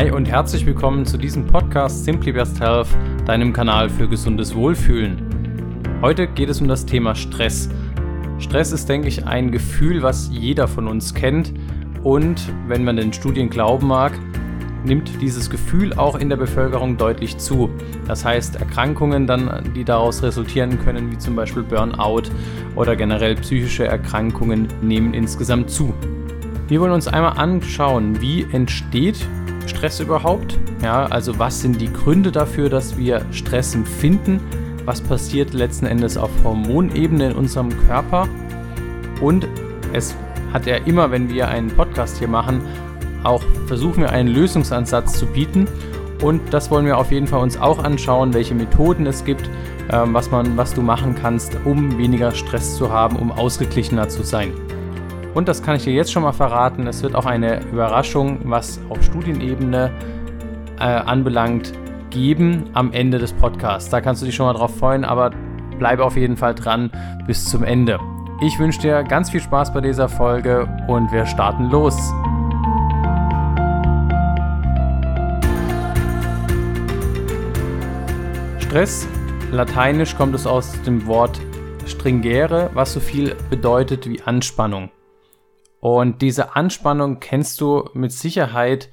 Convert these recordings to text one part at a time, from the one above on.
Hi und herzlich willkommen zu diesem Podcast Simply Best Health, deinem Kanal für gesundes Wohlfühlen. Heute geht es um das Thema Stress. Stress ist, denke ich, ein Gefühl, was jeder von uns kennt und, wenn man den Studien glauben mag, nimmt dieses Gefühl auch in der Bevölkerung deutlich zu. Das heißt, Erkrankungen dann, die daraus resultieren können, wie zum Beispiel Burnout oder generell psychische Erkrankungen, nehmen insgesamt zu. Wir wollen uns einmal anschauen, wie entsteht Stress überhaupt? Ja, also was sind die Gründe dafür, dass wir Stress empfinden? Was passiert letzten Endes auf Hormonebene in unserem Körper? Und es hat ja immer, wenn wir einen Podcast hier machen, auch versuchen wir einen Lösungsansatz zu bieten. Und das wollen wir auf jeden Fall uns auch anschauen, welche Methoden es gibt, ähm, was, man, was du machen kannst, um weniger Stress zu haben, um ausgeglichener zu sein. Und das kann ich dir jetzt schon mal verraten, es wird auch eine Überraschung, was auf Studienebene äh, anbelangt, geben am Ende des Podcasts. Da kannst du dich schon mal drauf freuen, aber bleibe auf jeden Fall dran bis zum Ende. Ich wünsche dir ganz viel Spaß bei dieser Folge und wir starten los. Stress, lateinisch kommt es aus dem Wort stringere, was so viel bedeutet wie Anspannung. Und diese Anspannung kennst du mit Sicherheit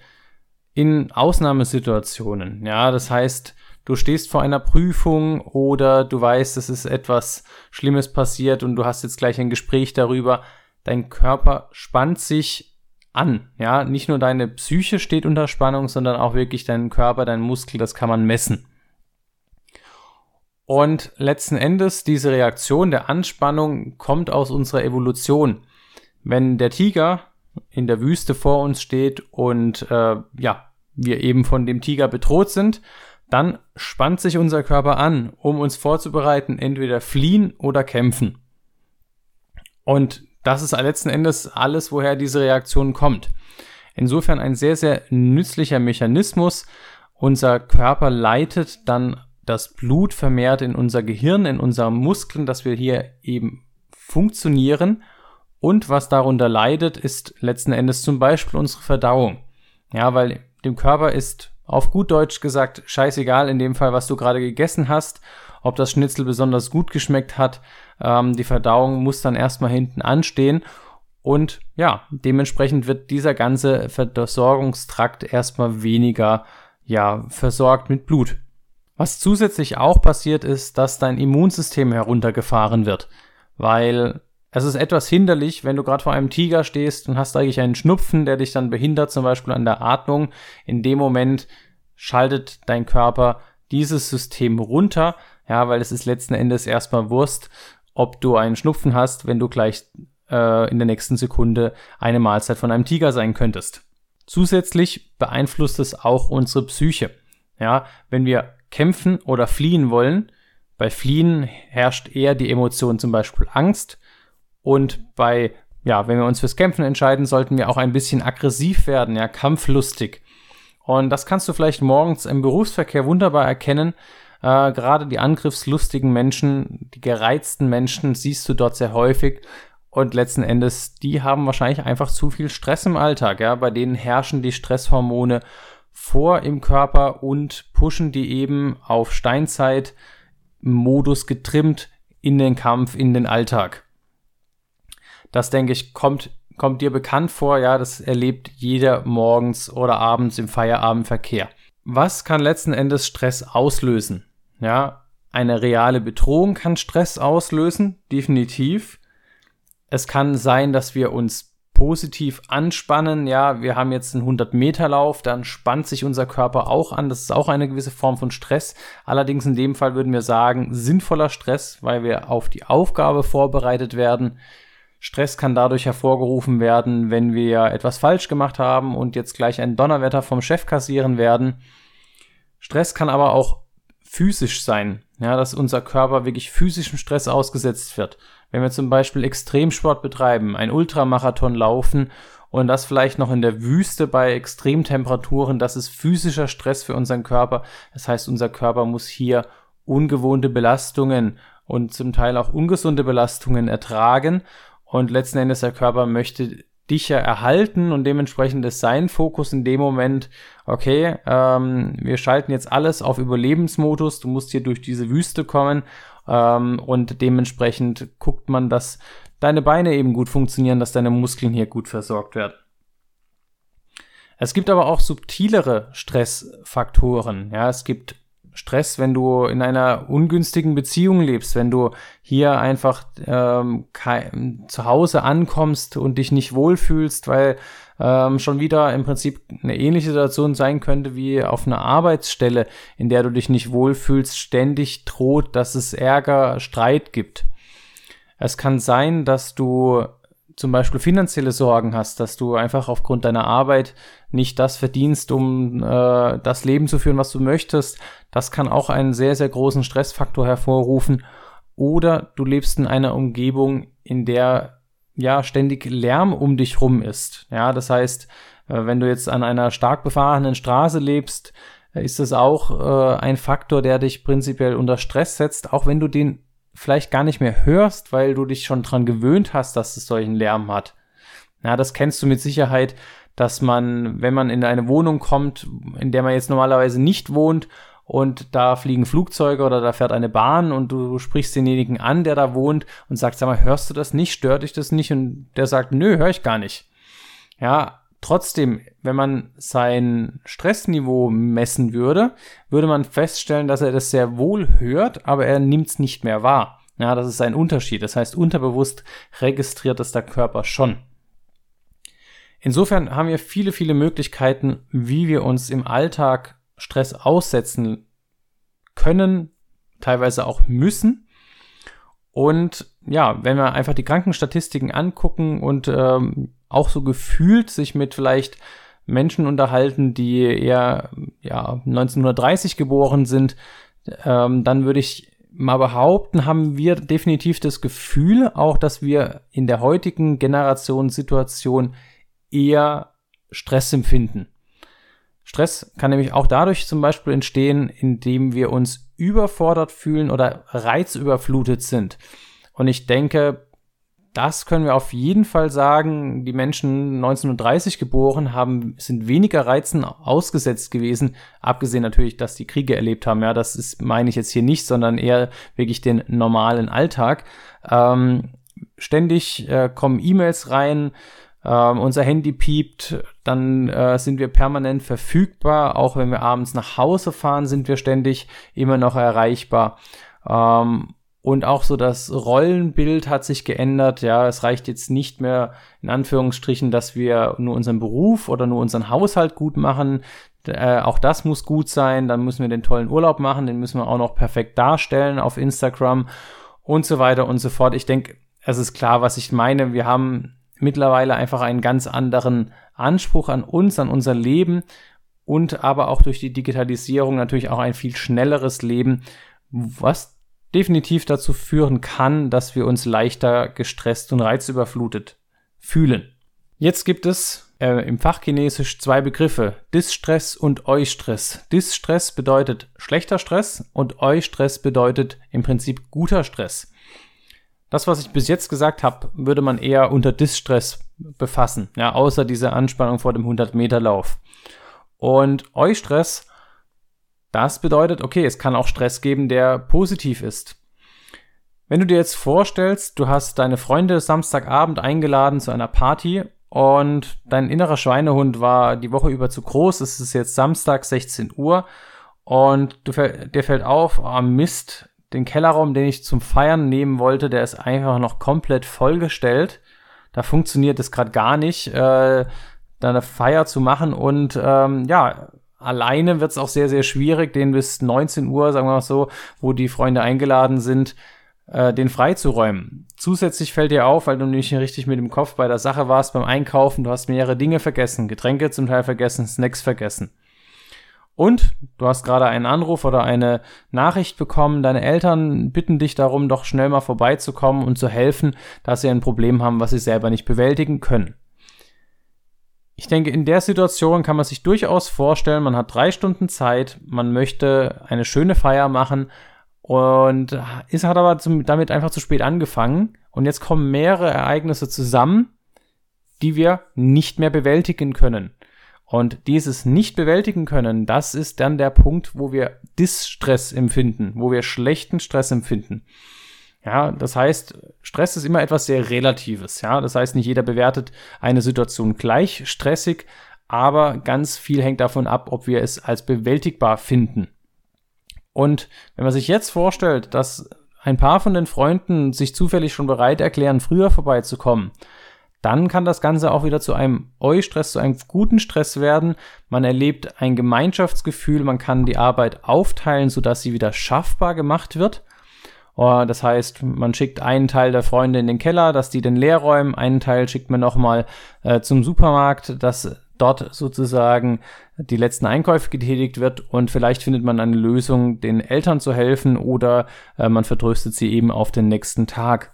in Ausnahmesituationen. Ja, das heißt, du stehst vor einer Prüfung oder du weißt, es ist etwas Schlimmes passiert und du hast jetzt gleich ein Gespräch darüber. Dein Körper spannt sich an. Ja, nicht nur deine Psyche steht unter Spannung, sondern auch wirklich dein Körper, dein Muskel, das kann man messen. Und letzten Endes, diese Reaktion der Anspannung kommt aus unserer Evolution. Wenn der Tiger in der Wüste vor uns steht und äh, ja, wir eben von dem Tiger bedroht sind, dann spannt sich unser Körper an, um uns vorzubereiten, entweder fliehen oder kämpfen. Und das ist letzten Endes alles, woher diese Reaktion kommt. Insofern ein sehr, sehr nützlicher Mechanismus. Unser Körper leitet dann das Blut vermehrt in unser Gehirn, in unsere Muskeln, dass wir hier eben funktionieren und was darunter leidet, ist letzten Endes zum Beispiel unsere Verdauung. Ja, weil dem Körper ist auf gut Deutsch gesagt scheißegal in dem Fall, was du gerade gegessen hast, ob das Schnitzel besonders gut geschmeckt hat. Ähm, die Verdauung muss dann erstmal hinten anstehen. Und ja, dementsprechend wird dieser ganze Versorgungstrakt erstmal weniger ja, versorgt mit Blut. Was zusätzlich auch passiert ist, dass dein Immunsystem heruntergefahren wird, weil es ist etwas hinderlich, wenn du gerade vor einem Tiger stehst und hast eigentlich einen Schnupfen, der dich dann behindert, zum Beispiel an der Atmung. In dem Moment schaltet dein Körper dieses System runter, ja, weil es ist letzten Endes erstmal Wurst, ob du einen Schnupfen hast, wenn du gleich äh, in der nächsten Sekunde eine Mahlzeit von einem Tiger sein könntest. Zusätzlich beeinflusst es auch unsere Psyche. Ja, wenn wir kämpfen oder fliehen wollen, bei Fliehen herrscht eher die Emotion zum Beispiel Angst und bei, ja, wenn wir uns fürs Kämpfen entscheiden, sollten wir auch ein bisschen aggressiv werden, ja, kampflustig. Und das kannst du vielleicht morgens im Berufsverkehr wunderbar erkennen. Äh, gerade die angriffslustigen Menschen, die gereizten Menschen siehst du dort sehr häufig. Und letzten Endes, die haben wahrscheinlich einfach zu viel Stress im Alltag. Ja? Bei denen herrschen die Stresshormone vor im Körper und pushen die eben auf Steinzeit-Modus getrimmt in den Kampf, in den Alltag. Das denke ich, kommt, kommt dir bekannt vor. Ja, das erlebt jeder morgens oder abends im Feierabendverkehr. Was kann letzten Endes Stress auslösen? Ja, eine reale Bedrohung kann Stress auslösen, definitiv. Es kann sein, dass wir uns positiv anspannen. Ja, wir haben jetzt einen 100 Meter Lauf, dann spannt sich unser Körper auch an. Das ist auch eine gewisse Form von Stress. Allerdings in dem Fall würden wir sagen, sinnvoller Stress, weil wir auf die Aufgabe vorbereitet werden. Stress kann dadurch hervorgerufen werden, wenn wir etwas falsch gemacht haben und jetzt gleich ein Donnerwetter vom Chef kassieren werden. Stress kann aber auch physisch sein, ja, dass unser Körper wirklich physischem Stress ausgesetzt wird. Wenn wir zum Beispiel Extremsport betreiben, ein Ultramarathon laufen und das vielleicht noch in der Wüste bei Extremtemperaturen, das ist physischer Stress für unseren Körper. Das heißt, unser Körper muss hier ungewohnte Belastungen und zum Teil auch ungesunde Belastungen ertragen und letzten Endes der Körper möchte dich ja erhalten und dementsprechend ist sein Fokus in dem Moment, okay, ähm, wir schalten jetzt alles auf Überlebensmodus, du musst hier durch diese Wüste kommen ähm, und dementsprechend guckt man, dass deine Beine eben gut funktionieren, dass deine Muskeln hier gut versorgt werden. Es gibt aber auch subtilere Stressfaktoren. Ja, es gibt Stress, wenn du in einer ungünstigen Beziehung lebst, wenn du hier einfach ähm, zu Hause ankommst und dich nicht wohlfühlst, weil ähm, schon wieder im Prinzip eine ähnliche Situation sein könnte wie auf einer Arbeitsstelle, in der du dich nicht wohlfühlst, ständig droht, dass es Ärger, Streit gibt. Es kann sein, dass du zum Beispiel finanzielle Sorgen hast, dass du einfach aufgrund deiner Arbeit nicht das verdienst, um äh, das Leben zu führen, was du möchtest, das kann auch einen sehr, sehr großen Stressfaktor hervorrufen. Oder du lebst in einer Umgebung, in der ja ständig Lärm um dich rum ist. Ja, das heißt, äh, wenn du jetzt an einer stark befahrenen Straße lebst, äh, ist das auch äh, ein Faktor, der dich prinzipiell unter Stress setzt, auch wenn du den vielleicht gar nicht mehr hörst, weil du dich schon dran gewöhnt hast, dass es solchen Lärm hat. Ja, das kennst du mit Sicherheit, dass man, wenn man in eine Wohnung kommt, in der man jetzt normalerweise nicht wohnt und da fliegen Flugzeuge oder da fährt eine Bahn und du sprichst denjenigen an, der da wohnt und sagst, sag mal, hörst du das nicht? Stört dich das nicht? Und der sagt, nö, höre ich gar nicht. Ja, trotzdem, wenn man sein Stressniveau messen würde, würde man feststellen, dass er das sehr wohl hört, aber er nimmt es nicht mehr wahr. Ja, das ist ein Unterschied. Das heißt, unterbewusst registriert es der Körper schon. Insofern haben wir viele, viele Möglichkeiten, wie wir uns im Alltag Stress aussetzen können, teilweise auch müssen. Und ja, wenn wir einfach die Krankenstatistiken angucken und ähm, auch so gefühlt sich mit vielleicht Menschen unterhalten, die eher ja, 1930 geboren sind, ähm, dann würde ich mal behaupten, haben wir definitiv das Gefühl, auch dass wir in der heutigen Generationssituation eher Stress empfinden. Stress kann nämlich auch dadurch zum Beispiel entstehen, indem wir uns überfordert fühlen oder reizüberflutet sind. Und ich denke, das können wir auf jeden Fall sagen. Die Menschen 1930 geboren haben, sind weniger Reizen ausgesetzt gewesen, abgesehen natürlich, dass die Kriege erlebt haben. Ja, das ist, meine ich jetzt hier nicht, sondern eher wirklich den normalen Alltag. Ähm, ständig äh, kommen E-Mails rein, äh, unser Handy piept, dann äh, sind wir permanent verfügbar. Auch wenn wir abends nach Hause fahren, sind wir ständig immer noch erreichbar. Ähm, und auch so das Rollenbild hat sich geändert. Ja, es reicht jetzt nicht mehr in Anführungsstrichen, dass wir nur unseren Beruf oder nur unseren Haushalt gut machen. Äh, auch das muss gut sein. Dann müssen wir den tollen Urlaub machen. Den müssen wir auch noch perfekt darstellen auf Instagram und so weiter und so fort. Ich denke, es ist klar, was ich meine. Wir haben mittlerweile einfach einen ganz anderen Anspruch an uns, an unser Leben und aber auch durch die Digitalisierung natürlich auch ein viel schnelleres Leben, was definitiv dazu führen kann, dass wir uns leichter gestresst und reizüberflutet fühlen. Jetzt gibt es äh, im Fachchinesisch zwei Begriffe, Distress und Eustress. Distress bedeutet schlechter Stress und Eustress bedeutet im Prinzip guter Stress. Das, was ich bis jetzt gesagt habe, würde man eher unter Distress befassen, ja, außer dieser Anspannung vor dem 100-Meter-Lauf. Und Eustress das bedeutet, okay, es kann auch Stress geben, der positiv ist. Wenn du dir jetzt vorstellst, du hast deine Freunde Samstagabend eingeladen zu einer Party und dein innerer Schweinehund war die Woche über zu groß, es ist jetzt Samstag 16 Uhr und du, dir fällt auf, oh Mist, den Kellerraum, den ich zum Feiern nehmen wollte, der ist einfach noch komplett vollgestellt. Da funktioniert es gerade gar nicht, äh, da eine Feier zu machen und ähm, ja, alleine wird es auch sehr, sehr schwierig, den bis 19 Uhr, sagen wir mal so, wo die Freunde eingeladen sind, äh, den freizuräumen. Zusätzlich fällt dir auf, weil du nicht richtig mit dem Kopf bei der Sache warst beim Einkaufen, du hast mehrere Dinge vergessen, Getränke zum Teil vergessen, Snacks vergessen. Und du hast gerade einen Anruf oder eine Nachricht bekommen, deine Eltern bitten dich darum, doch schnell mal vorbeizukommen und zu helfen, dass sie ein Problem haben, was sie selber nicht bewältigen können. Ich denke, in der Situation kann man sich durchaus vorstellen, man hat drei Stunden Zeit, man möchte eine schöne Feier machen und ist, hat aber zum, damit einfach zu spät angefangen. Und jetzt kommen mehrere Ereignisse zusammen, die wir nicht mehr bewältigen können. Und dieses nicht bewältigen können, das ist dann der Punkt, wo wir Distress empfinden, wo wir schlechten Stress empfinden. Ja, das heißt, Stress ist immer etwas sehr Relatives. Ja, das heißt, nicht jeder bewertet eine Situation gleich stressig, aber ganz viel hängt davon ab, ob wir es als bewältigbar finden. Und wenn man sich jetzt vorstellt, dass ein paar von den Freunden sich zufällig schon bereit erklären, früher vorbeizukommen, dann kann das Ganze auch wieder zu einem Eu-Stress, zu einem guten Stress werden. Man erlebt ein Gemeinschaftsgefühl, man kann die Arbeit aufteilen, sodass sie wieder schaffbar gemacht wird. Oh, das heißt, man schickt einen Teil der Freunde in den Keller, dass die den leer räumen, einen Teil schickt man nochmal äh, zum Supermarkt, dass dort sozusagen die letzten Einkäufe getätigt wird und vielleicht findet man eine Lösung, den Eltern zu helfen oder äh, man vertröstet sie eben auf den nächsten Tag.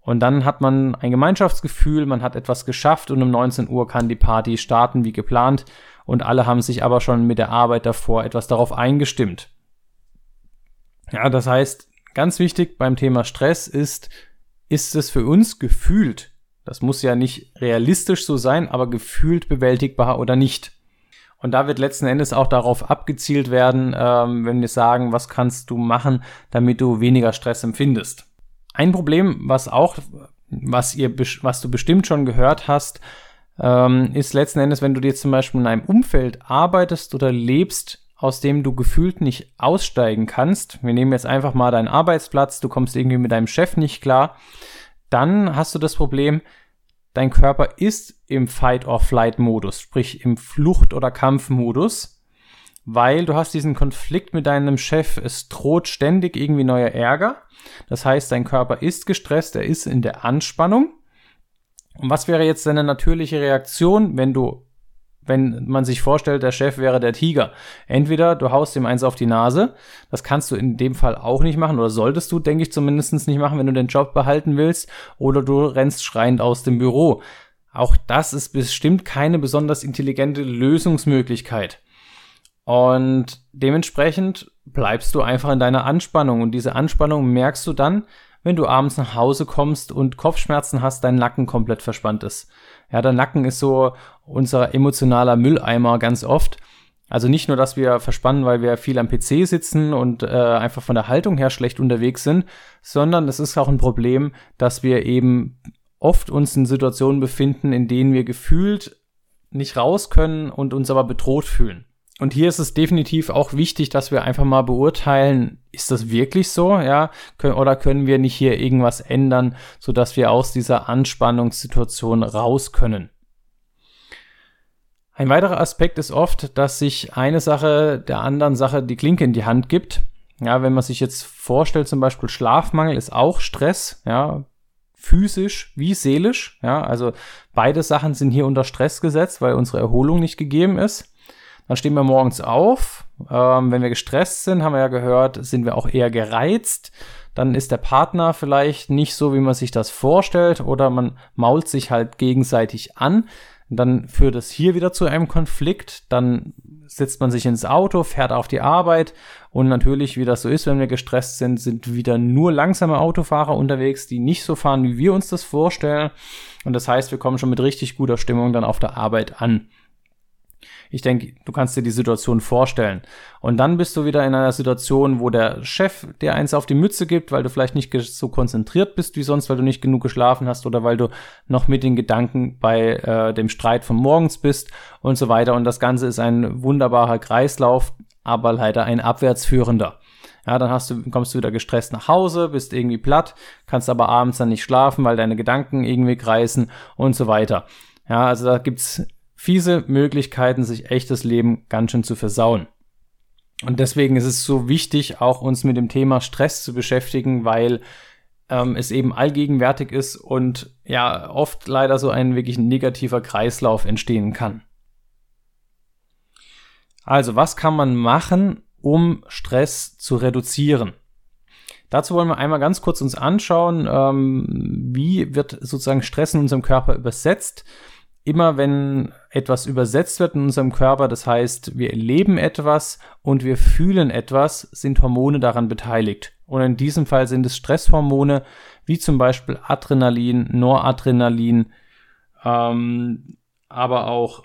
Und dann hat man ein Gemeinschaftsgefühl, man hat etwas geschafft und um 19 Uhr kann die Party starten wie geplant und alle haben sich aber schon mit der Arbeit davor etwas darauf eingestimmt. Ja, das heißt, ganz wichtig beim Thema Stress ist, ist es für uns gefühlt, das muss ja nicht realistisch so sein, aber gefühlt bewältigbar oder nicht. Und da wird letzten Endes auch darauf abgezielt werden, ähm, wenn wir sagen, was kannst du machen, damit du weniger Stress empfindest. Ein Problem, was auch, was ihr, was du bestimmt schon gehört hast, ähm, ist letzten Endes, wenn du dir zum Beispiel in einem Umfeld arbeitest oder lebst, aus dem du gefühlt nicht aussteigen kannst. Wir nehmen jetzt einfach mal deinen Arbeitsplatz, du kommst irgendwie mit deinem Chef nicht klar, dann hast du das Problem, dein Körper ist im Fight-or-Flight-Modus, sprich im Flucht- oder Kampfmodus, weil du hast diesen Konflikt mit deinem Chef, es droht ständig irgendwie neuer Ärger das heißt, dein Körper ist gestresst, er ist in der Anspannung. Und was wäre jetzt deine natürliche Reaktion, wenn du, wenn man sich vorstellt, der Chef wäre der Tiger? Entweder du haust ihm eins auf die Nase, das kannst du in dem Fall auch nicht machen, oder solltest du, denke ich, zumindest nicht machen, wenn du den Job behalten willst, oder du rennst schreiend aus dem Büro. Auch das ist bestimmt keine besonders intelligente Lösungsmöglichkeit. Und dementsprechend bleibst du einfach in deiner Anspannung. Und diese Anspannung merkst du dann, wenn du abends nach Hause kommst und Kopfschmerzen hast, dein Nacken komplett verspannt ist. Ja, der Nacken ist so unser emotionaler Mülleimer ganz oft. Also nicht nur, dass wir verspannen, weil wir viel am PC sitzen und äh, einfach von der Haltung her schlecht unterwegs sind, sondern es ist auch ein Problem, dass wir eben oft uns in Situationen befinden, in denen wir gefühlt nicht raus können und uns aber bedroht fühlen. Und hier ist es definitiv auch wichtig, dass wir einfach mal beurteilen, ist das wirklich so, ja, oder können wir nicht hier irgendwas ändern, sodass wir aus dieser Anspannungssituation raus können. Ein weiterer Aspekt ist oft, dass sich eine Sache der anderen Sache die Klinke in die Hand gibt. Ja, wenn man sich jetzt vorstellt, zum Beispiel Schlafmangel ist auch Stress, ja, physisch wie seelisch, ja, also beide Sachen sind hier unter Stress gesetzt, weil unsere Erholung nicht gegeben ist. Dann stehen wir morgens auf. Ähm, wenn wir gestresst sind, haben wir ja gehört, sind wir auch eher gereizt. Dann ist der Partner vielleicht nicht so, wie man sich das vorstellt, oder man mault sich halt gegenseitig an. Dann führt es hier wieder zu einem Konflikt. Dann setzt man sich ins Auto, fährt auf die Arbeit und natürlich, wie das so ist, wenn wir gestresst sind, sind wieder nur langsame Autofahrer unterwegs, die nicht so fahren, wie wir uns das vorstellen. Und das heißt, wir kommen schon mit richtig guter Stimmung dann auf der Arbeit an. Ich denke, du kannst dir die Situation vorstellen. Und dann bist du wieder in einer Situation, wo der Chef dir eins auf die Mütze gibt, weil du vielleicht nicht so konzentriert bist wie sonst, weil du nicht genug geschlafen hast oder weil du noch mit den Gedanken bei äh, dem Streit von morgens bist und so weiter. Und das Ganze ist ein wunderbarer Kreislauf, aber leider ein abwärtsführender. Ja, dann hast du, kommst du wieder gestresst nach Hause, bist irgendwie platt, kannst aber abends dann nicht schlafen, weil deine Gedanken irgendwie kreisen und so weiter. Ja, also da gibt's fiese Möglichkeiten, sich echtes Leben ganz schön zu versauen. Und deswegen ist es so wichtig, auch uns mit dem Thema Stress zu beschäftigen, weil ähm, es eben allgegenwärtig ist und ja oft leider so ein wirklich negativer Kreislauf entstehen kann. Also, was kann man machen, um Stress zu reduzieren? Dazu wollen wir einmal ganz kurz uns anschauen, ähm, wie wird sozusagen Stress in unserem Körper übersetzt immer wenn etwas übersetzt wird in unserem Körper, das heißt, wir erleben etwas und wir fühlen etwas, sind Hormone daran beteiligt. Und in diesem Fall sind es Stresshormone, wie zum Beispiel Adrenalin, Noradrenalin, ähm, aber auch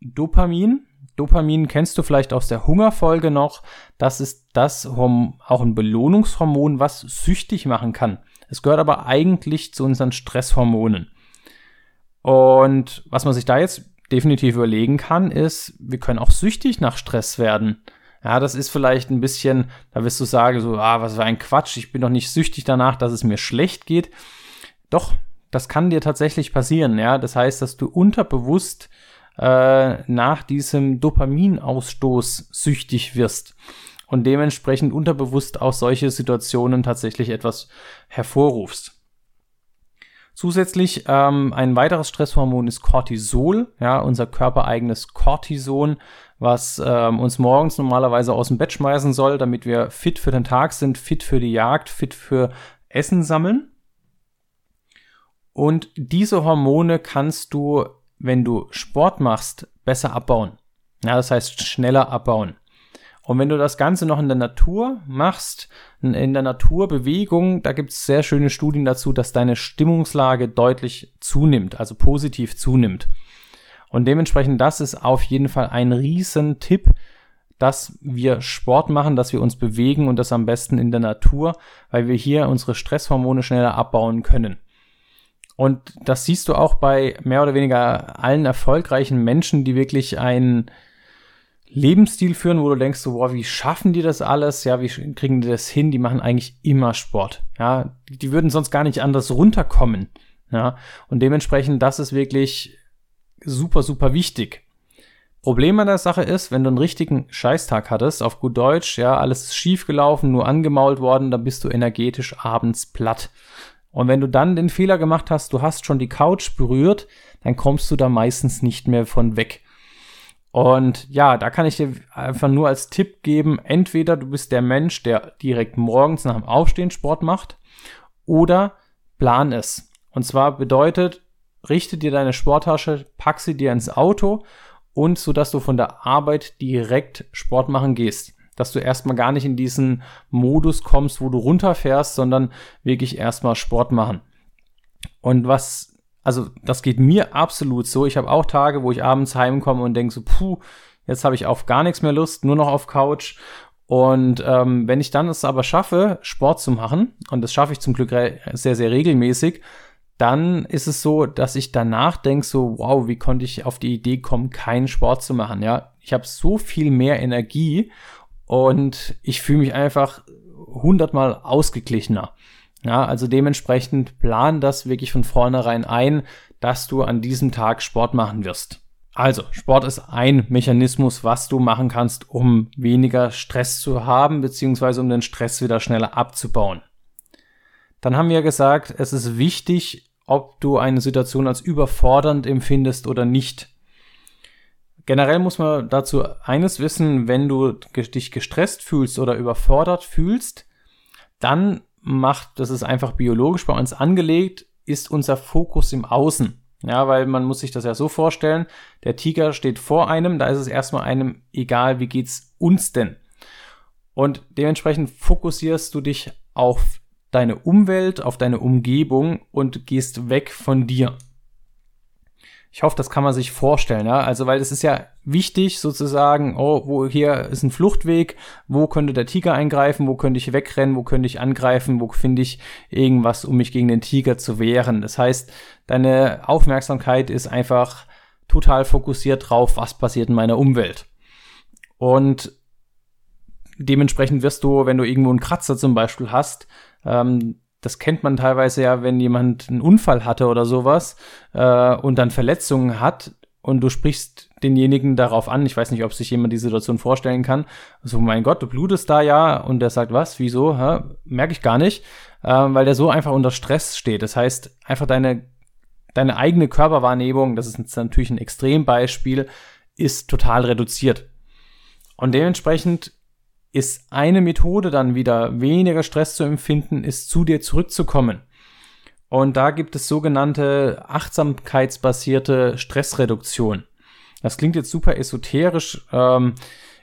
Dopamin. Dopamin kennst du vielleicht aus der Hungerfolge noch. Das ist das Horm auch ein Belohnungshormon, was süchtig machen kann. Es gehört aber eigentlich zu unseren Stresshormonen. Und was man sich da jetzt definitiv überlegen kann, ist, wir können auch süchtig nach Stress werden. Ja, das ist vielleicht ein bisschen, da wirst du sagen, so, ah, was für ein Quatsch, ich bin doch nicht süchtig danach, dass es mir schlecht geht. Doch, das kann dir tatsächlich passieren, ja. Das heißt, dass du unterbewusst äh, nach diesem Dopaminausstoß süchtig wirst und dementsprechend unterbewusst auch solche Situationen tatsächlich etwas hervorrufst. Zusätzlich ähm, ein weiteres Stresshormon ist Cortisol, ja, unser körpereigenes Cortison, was ähm, uns morgens normalerweise aus dem Bett schmeißen soll, damit wir fit für den Tag sind, fit für die Jagd, fit für Essen sammeln. Und diese Hormone kannst du, wenn du Sport machst, besser abbauen. Ja, das heißt schneller abbauen. Und wenn du das Ganze noch in der Natur machst, in der Naturbewegung, da gibt es sehr schöne Studien dazu, dass deine Stimmungslage deutlich zunimmt, also positiv zunimmt. Und dementsprechend, das ist auf jeden Fall ein Riesentipp, dass wir Sport machen, dass wir uns bewegen und das am besten in der Natur, weil wir hier unsere Stresshormone schneller abbauen können. Und das siehst du auch bei mehr oder weniger allen erfolgreichen Menschen, die wirklich ein Lebensstil führen, wo du denkst, so, boah, wie schaffen die das alles? Ja, wie kriegen die das hin? Die machen eigentlich immer Sport. Ja, die würden sonst gar nicht anders runterkommen. Ja, und dementsprechend, das ist wirklich super, super wichtig. Problem an der Sache ist, wenn du einen richtigen Scheißtag hattest, auf gut Deutsch, ja, alles ist schief gelaufen, nur angemault worden, dann bist du energetisch abends platt. Und wenn du dann den Fehler gemacht hast, du hast schon die Couch berührt, dann kommst du da meistens nicht mehr von weg. Und ja, da kann ich dir einfach nur als Tipp geben, entweder du bist der Mensch, der direkt morgens nach dem Aufstehen Sport macht, oder plan es. Und zwar bedeutet, richte dir deine Sporttasche, pack sie dir ins Auto und so dass du von der Arbeit direkt Sport machen gehst. Dass du erstmal gar nicht in diesen Modus kommst, wo du runterfährst, sondern wirklich erstmal Sport machen. Und was also das geht mir absolut so. Ich habe auch Tage, wo ich abends heimkomme und denke so, puh, jetzt habe ich auf gar nichts mehr Lust, nur noch auf Couch. Und ähm, wenn ich dann es aber schaffe, Sport zu machen, und das schaffe ich zum Glück sehr, sehr regelmäßig, dann ist es so, dass ich danach denke so, wow, wie konnte ich auf die Idee kommen, keinen Sport zu machen? Ja, ich habe so viel mehr Energie und ich fühle mich einfach hundertmal ausgeglichener. Ja, also dementsprechend plan das wirklich von vornherein ein, dass du an diesem Tag Sport machen wirst. Also, Sport ist ein Mechanismus, was du machen kannst, um weniger Stress zu haben, beziehungsweise um den Stress wieder schneller abzubauen. Dann haben wir gesagt, es ist wichtig, ob du eine Situation als überfordernd empfindest oder nicht. Generell muss man dazu eines wissen, wenn du dich gestresst fühlst oder überfordert fühlst, dann macht, das ist einfach biologisch bei uns angelegt, ist unser Fokus im Außen. Ja, weil man muss sich das ja so vorstellen, der Tiger steht vor einem, da ist es erstmal einem egal, wie geht's uns denn? Und dementsprechend fokussierst du dich auf deine Umwelt, auf deine Umgebung und gehst weg von dir. Ich hoffe, das kann man sich vorstellen, ja. Also, weil es ist ja wichtig, sozusagen, oh, wo hier ist ein Fluchtweg, wo könnte der Tiger eingreifen, wo könnte ich wegrennen, wo könnte ich angreifen, wo finde ich irgendwas, um mich gegen den Tiger zu wehren. Das heißt, deine Aufmerksamkeit ist einfach total fokussiert drauf, was passiert in meiner Umwelt. Und dementsprechend wirst du, wenn du irgendwo einen Kratzer zum Beispiel hast, ähm, das kennt man teilweise ja, wenn jemand einen Unfall hatte oder sowas äh, und dann Verletzungen hat und du sprichst denjenigen darauf an, ich weiß nicht, ob sich jemand die Situation vorstellen kann, so, also, mein Gott, du blutest da ja und der sagt, was, wieso, merke ich gar nicht, äh, weil der so einfach unter Stress steht. Das heißt, einfach deine, deine eigene Körperwahrnehmung, das ist natürlich ein Extrembeispiel, ist total reduziert. Und dementsprechend ist eine Methode dann wieder weniger Stress zu empfinden, ist zu dir zurückzukommen. Und da gibt es sogenannte achtsamkeitsbasierte Stressreduktion. Das klingt jetzt super esoterisch. Ähm,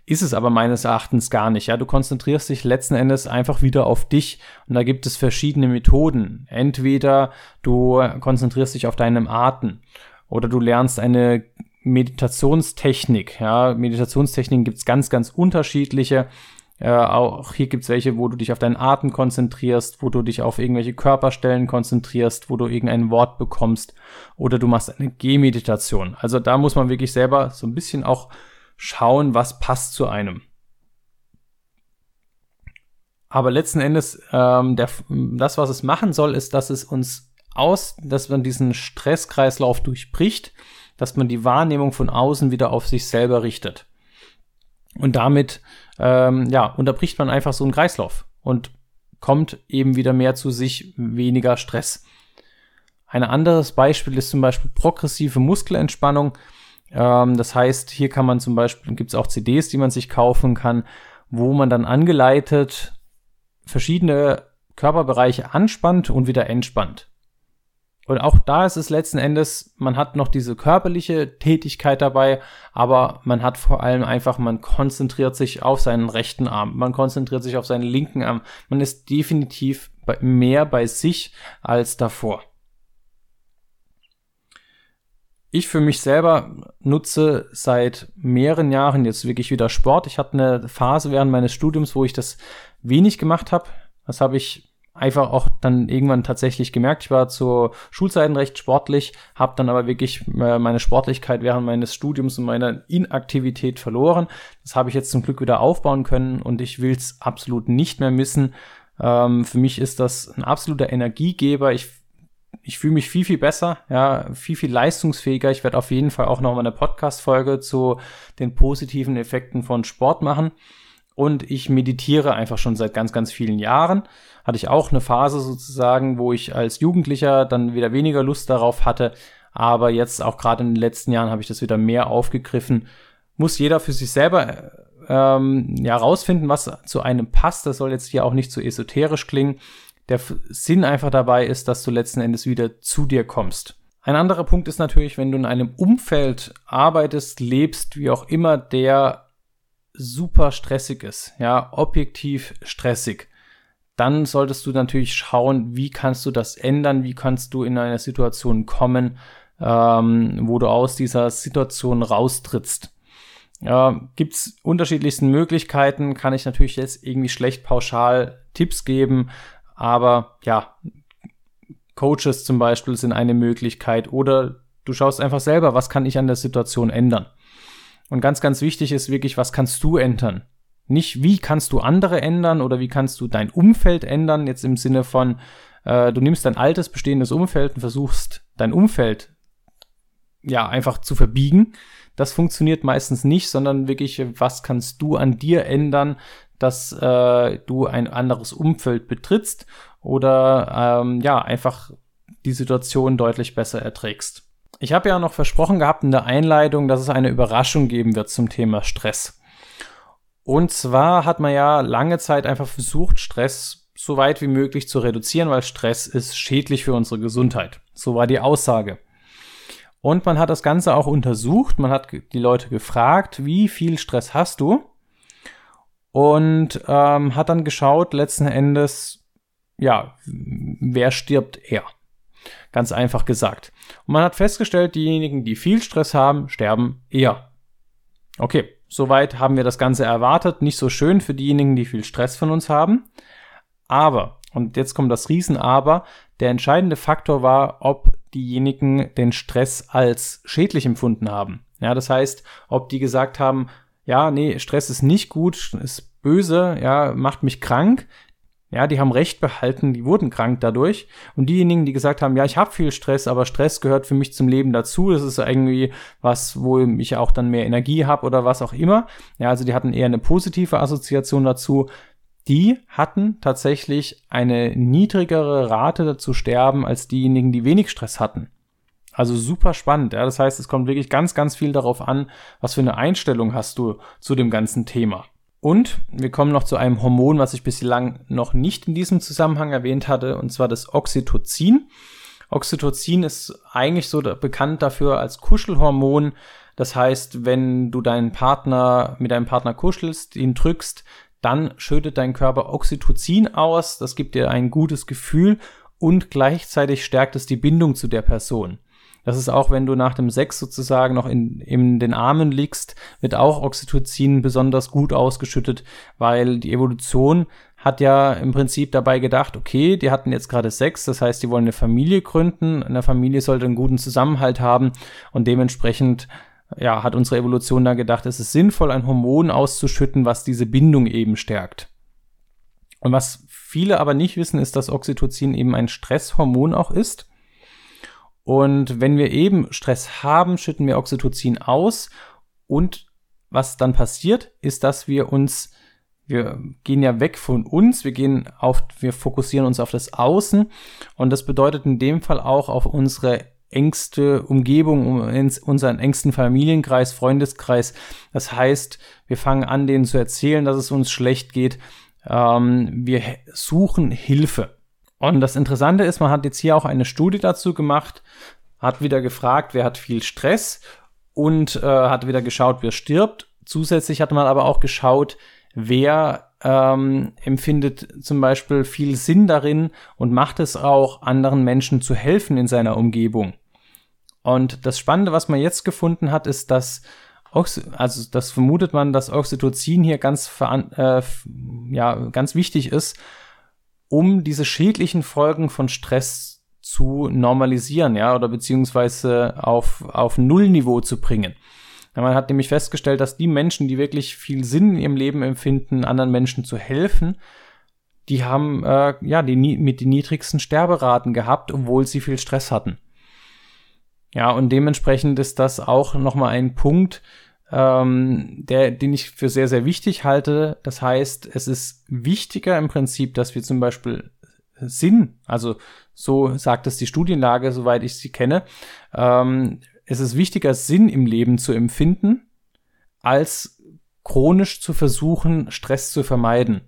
Ist es aber meines Erachtens gar nicht. Ja, du konzentrierst dich letzten Endes einfach wieder auf dich und da gibt es verschiedene Methoden. Entweder du konzentrierst dich auf deinem Atem oder du lernst eine Meditationstechnik. Ja, Meditationstechniken gibt es ganz, ganz unterschiedliche. Äh, auch hier gibt's welche, wo du dich auf deinen Atem konzentrierst, wo du dich auf irgendwelche Körperstellen konzentrierst, wo du irgendein Wort bekommst oder du machst eine Gehmeditation. Also da muss man wirklich selber so ein bisschen auch schauen, was passt zu einem. Aber letzten Endes, ähm, der, das, was es machen soll, ist, dass es uns aus, dass man diesen Stresskreislauf durchbricht, dass man die Wahrnehmung von außen wieder auf sich selber richtet. Und damit ähm, ja, unterbricht man einfach so einen Kreislauf und kommt eben wieder mehr zu sich, weniger Stress. Ein anderes Beispiel ist zum Beispiel progressive Muskelentspannung. Ähm, das heißt, hier kann man zum Beispiel, gibt es auch CDs, die man sich kaufen kann, wo man dann angeleitet verschiedene Körperbereiche anspannt und wieder entspannt. Und auch da ist es letzten Endes, man hat noch diese körperliche Tätigkeit dabei, aber man hat vor allem einfach, man konzentriert sich auf seinen rechten Arm, man konzentriert sich auf seinen linken Arm. Man ist definitiv mehr bei sich als davor. Ich für mich selber nutze seit mehreren Jahren jetzt wirklich wieder Sport. Ich hatte eine Phase während meines Studiums, wo ich das wenig gemacht habe. Das habe ich einfach auch dann irgendwann tatsächlich gemerkt. Ich war zu Schulzeiten recht sportlich, habe dann aber wirklich äh, meine Sportlichkeit während meines Studiums und meiner Inaktivität verloren. Das habe ich jetzt zum Glück wieder aufbauen können und ich will es absolut nicht mehr missen. Ähm, für mich ist das ein absoluter Energiegeber. Ich ich fühle mich viel, viel besser, ja, viel, viel leistungsfähiger. Ich werde auf jeden Fall auch noch mal eine Podcast-Folge zu den positiven Effekten von Sport machen und ich meditiere einfach schon seit ganz, ganz vielen Jahren. Hatte ich auch eine Phase sozusagen, wo ich als Jugendlicher dann wieder weniger Lust darauf hatte. Aber jetzt auch gerade in den letzten Jahren habe ich das wieder mehr aufgegriffen. Muss jeder für sich selber ähm, ja rausfinden, was zu einem passt. Das soll jetzt hier auch nicht zu so esoterisch klingen. Der Sinn einfach dabei ist, dass du letzten Endes wieder zu dir kommst. Ein anderer Punkt ist natürlich, wenn du in einem Umfeld arbeitest, lebst, wie auch immer, der super stressig ist, ja, objektiv stressig, dann solltest du natürlich schauen, wie kannst du das ändern, wie kannst du in eine Situation kommen, ähm, wo du aus dieser Situation raustrittst. Ja, gibt's unterschiedlichsten Möglichkeiten, kann ich natürlich jetzt irgendwie schlecht pauschal Tipps geben, aber ja, Coaches zum Beispiel sind eine Möglichkeit oder du schaust einfach selber, was kann ich an der Situation ändern. Und ganz, ganz wichtig ist wirklich, was kannst du ändern? Nicht, wie kannst du andere ändern oder wie kannst du dein Umfeld ändern, jetzt im Sinne von, äh, du nimmst dein altes bestehendes Umfeld und versuchst dein Umfeld ja einfach zu verbiegen. Das funktioniert meistens nicht, sondern wirklich, was kannst du an dir ändern, dass äh, du ein anderes Umfeld betrittst oder ähm, ja, einfach die Situation deutlich besser erträgst. Ich habe ja noch versprochen gehabt in der Einleitung, dass es eine Überraschung geben wird zum Thema Stress. Und zwar hat man ja lange Zeit einfach versucht, Stress so weit wie möglich zu reduzieren, weil Stress ist schädlich für unsere Gesundheit. So war die Aussage. Und man hat das Ganze auch untersucht. Man hat die Leute gefragt, wie viel Stress hast du? Und ähm, hat dann geschaut, letzten Endes, ja, wer stirbt eher? Ganz einfach gesagt. Und man hat festgestellt, diejenigen, die viel Stress haben, sterben eher. Okay, soweit haben wir das Ganze erwartet. Nicht so schön für diejenigen, die viel Stress von uns haben. Aber, und jetzt kommt das Riesen-Aber, der entscheidende Faktor war, ob diejenigen den Stress als schädlich empfunden haben. Ja, das heißt, ob die gesagt haben, ja, nee, Stress ist nicht gut, ist böse, ja, macht mich krank, ja, die haben Recht behalten, die wurden krank dadurch. Und diejenigen, die gesagt haben, ja, ich habe viel Stress, aber Stress gehört für mich zum Leben dazu. Das ist irgendwie was, wo ich auch dann mehr Energie habe oder was auch immer. Ja, also die hatten eher eine positive Assoziation dazu. Die hatten tatsächlich eine niedrigere Rate zu sterben als diejenigen, die wenig Stress hatten. Also super spannend. Ja? Das heißt, es kommt wirklich ganz, ganz viel darauf an, was für eine Einstellung hast du zu dem ganzen Thema. Und wir kommen noch zu einem Hormon, was ich bislang noch nicht in diesem Zusammenhang erwähnt hatte, und zwar das Oxytocin. Oxytocin ist eigentlich so bekannt dafür als Kuschelhormon. Das heißt, wenn du deinen Partner mit deinem Partner kuschelst, ihn drückst, dann schüttet dein Körper Oxytocin aus. Das gibt dir ein gutes Gefühl und gleichzeitig stärkt es die Bindung zu der Person. Das ist auch, wenn du nach dem Sex sozusagen noch in, in den Armen liegst, wird auch Oxytocin besonders gut ausgeschüttet, weil die Evolution hat ja im Prinzip dabei gedacht, okay, die hatten jetzt gerade Sex, das heißt, die wollen eine Familie gründen, eine Familie sollte einen guten Zusammenhalt haben und dementsprechend ja, hat unsere Evolution da gedacht, es ist sinnvoll, ein Hormon auszuschütten, was diese Bindung eben stärkt. Und was viele aber nicht wissen, ist, dass Oxytocin eben ein Stresshormon auch ist. Und wenn wir eben Stress haben, schütten wir Oxytocin aus. Und was dann passiert, ist, dass wir uns, wir gehen ja weg von uns, wir gehen auf, wir fokussieren uns auf das Außen. Und das bedeutet in dem Fall auch auf unsere engste Umgebung, um unseren engsten Familienkreis, Freundeskreis. Das heißt, wir fangen an, denen zu erzählen, dass es uns schlecht geht. Ähm, wir suchen Hilfe. Und das Interessante ist, man hat jetzt hier auch eine Studie dazu gemacht, hat wieder gefragt, wer hat viel Stress und äh, hat wieder geschaut, wer stirbt. Zusätzlich hat man aber auch geschaut, wer ähm, empfindet zum Beispiel viel Sinn darin und macht es auch, anderen Menschen zu helfen in seiner Umgebung. Und das Spannende, was man jetzt gefunden hat, ist, dass also das vermutet man, dass Oxytocin hier ganz, äh, ja, ganz wichtig ist, um diese schädlichen Folgen von Stress zu normalisieren, ja, oder beziehungsweise auf, auf Nullniveau zu bringen. Man hat nämlich festgestellt, dass die Menschen, die wirklich viel Sinn in ihrem Leben empfinden, anderen Menschen zu helfen, die haben äh, ja die mit den niedrigsten Sterberaten gehabt, obwohl sie viel Stress hatten. Ja, und dementsprechend ist das auch nochmal ein Punkt, ähm, der, den ich für sehr, sehr wichtig halte. Das heißt, es ist wichtiger im Prinzip, dass wir zum Beispiel Sinn, also so sagt es die Studienlage, soweit ich sie kenne, ähm, es ist wichtiger, Sinn im Leben zu empfinden, als chronisch zu versuchen, Stress zu vermeiden.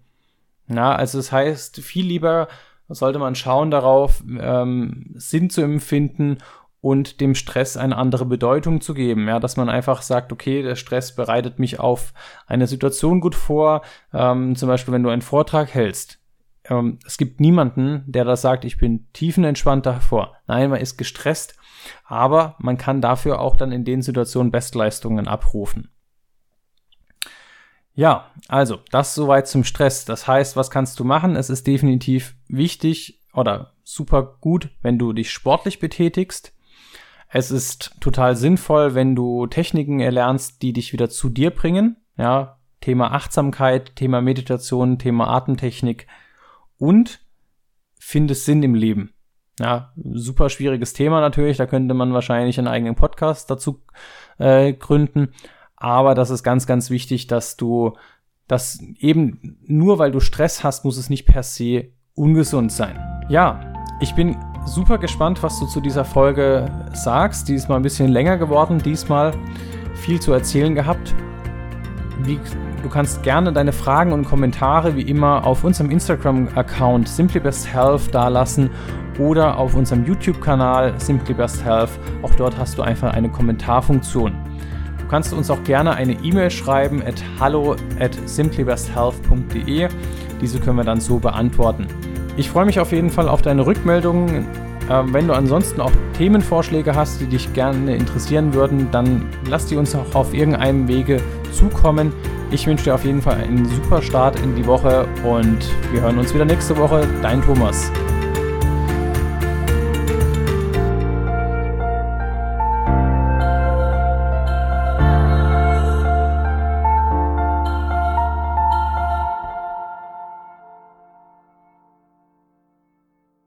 Na, also das heißt, viel lieber sollte man schauen darauf, ähm, Sinn zu empfinden und dem Stress eine andere Bedeutung zu geben. Ja, dass man einfach sagt, okay, der Stress bereitet mich auf eine Situation gut vor. Ähm, zum Beispiel, wenn du einen Vortrag hältst. Ähm, es gibt niemanden, der da sagt, ich bin tiefenentspannt davor. Nein, man ist gestresst, aber man kann dafür auch dann in den Situationen Bestleistungen abrufen. Ja, also das soweit zum Stress. Das heißt, was kannst du machen? Es ist definitiv wichtig oder super gut, wenn du dich sportlich betätigst. Es ist total sinnvoll, wenn du Techniken erlernst, die dich wieder zu dir bringen. Ja, Thema Achtsamkeit, Thema Meditation, Thema Atemtechnik und findest Sinn im Leben. Ja, super schwieriges Thema natürlich. Da könnte man wahrscheinlich einen eigenen Podcast dazu äh, gründen. Aber das ist ganz, ganz wichtig, dass du das eben nur weil du Stress hast, muss es nicht per se ungesund sein. Ja, ich bin super gespannt, was du zu dieser Folge sagst. Die ist mal ein bisschen länger geworden, diesmal viel zu erzählen gehabt. Wie, du kannst gerne deine Fragen und Kommentare wie immer auf unserem Instagram-Account SimplyBestHealth dalassen oder auf unserem YouTube-Kanal SimplyBestHealth. Auch dort hast du einfach eine Kommentarfunktion. Du kannst uns auch gerne eine E-Mail schreiben at hallo at simplybesthealth.de. Diese können wir dann so beantworten. Ich freue mich auf jeden Fall auf deine Rückmeldungen. Ähm, wenn du ansonsten auch Themenvorschläge hast, die dich gerne interessieren würden, dann lass die uns auch auf irgendeinem Wege zukommen. Ich wünsche dir auf jeden Fall einen super Start in die Woche und wir hören uns wieder nächste Woche. Dein Thomas.